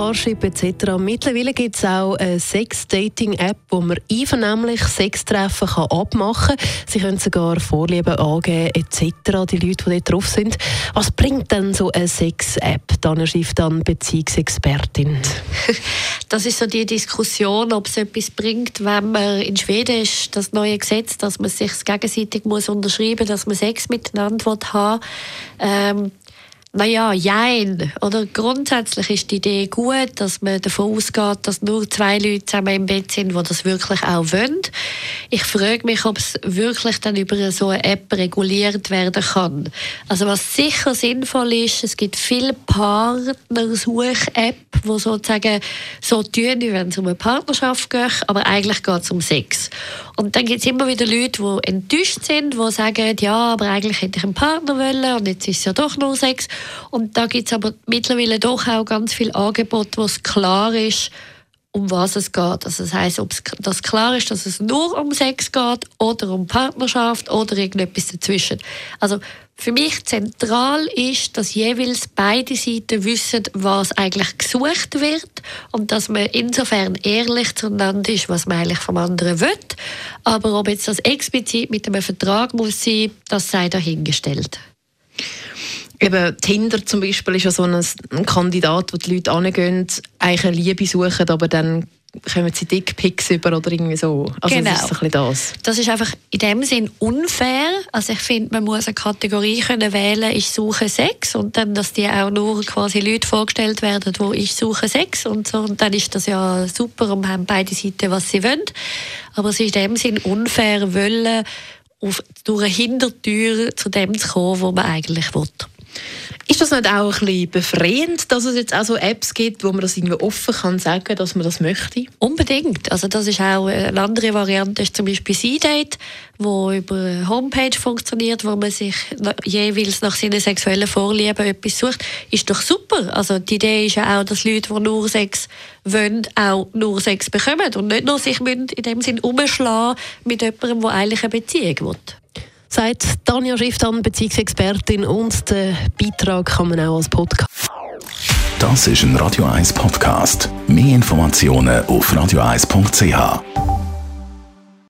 Parship etc. Mittlerweile gibt es auch eine Sex-Dating-App, wo man einvernehmlich Sextreffen kann abmachen kann. Sie können sogar Vorlieben angeben etc. Die Leute, die dort drauf sind. Was bringt denn so eine Sex-App? Dann schreibt dann Beziehungsexpertin. Das ist so die Diskussion, ob es etwas bringt, wenn man in Schweden ist, das neue Gesetz, dass man sich gegenseitig muss unterschreiben, dass man Sex miteinander haben. Ähm, naja, jein. Oder grundsätzlich ist die Idee gut, dass man davon ausgeht, dass nur zwei Leute zusammen im Bett sind, die das wirklich auch wollen. Ich frage mich, ob es wirklich dann über so eine App reguliert werden kann. Also was sicher sinnvoll ist, es gibt viele Partnersuch-App, die sozusagen so tun, wie wenn es um eine Partnerschaft geht, aber eigentlich geht es um Sex. Und dann gibt es immer wieder Leute, die enttäuscht sind, die sagen, ja, aber eigentlich hätte ich einen Partner wollen und jetzt ist es ja doch nur Sex. Und da gibt es aber mittlerweile doch auch ganz viele Angebote, wo es klar ist, um was es geht. Also das heißt, ob das klar ist, dass es nur um Sex geht oder um Partnerschaft oder irgendetwas dazwischen. Also für mich zentral ist, dass jeweils beide Seiten wissen, was eigentlich gesucht wird und dass man insofern ehrlich zueinander ist, was man eigentlich vom anderen will. Aber ob jetzt das explizit mit einem Vertrag muss sein, das sei dahingestellt. Eben, Tinder zum Beispiel ist ja so ein, Kandidat, wo die Leute angehen, eigentlich eine Liebe suchen, aber dann kommen sie Dickpics über oder irgendwie so. Also genau. das ist so ein das. Das ist einfach in dem Sinn unfair. Also ich finde, man muss eine Kategorie können wählen, ich suche Sex und dann, dass die auch nur quasi Leute vorgestellt werden, wo ich suche Sex und so und dann ist das ja super und haben beide Seiten, was sie wollen. Aber es ist in dem Sinn unfair, wollen auf, durch eine Hintertür zu dem zu kommen, wo man eigentlich will. Ist das nicht auch ein bisschen befreiend, dass es jetzt auch so Apps gibt, wo man das irgendwie offen kann sagen, dass man das möchte? Unbedingt. Also das ist auch eine andere Variante, ist zum Beispiel C-Date, wo über Homepage funktioniert, wo man sich jeweils nach seinen sexuellen Vorlieben etwas sucht. Ist doch super. Also die Idee ist ja auch, dass Leute, die nur Sex wollen, auch nur Sex bekommen und nicht nur sich in dem Sinn umschlagen mit jemandem, der eigentlich eine Beziehung will sagt Tanja Schifftan, Beziehungsexpertin und den Beitrag kann man auch als Podcast. Das ist ein Radio 1 Podcast. Mehr Informationen auf radio1.ch.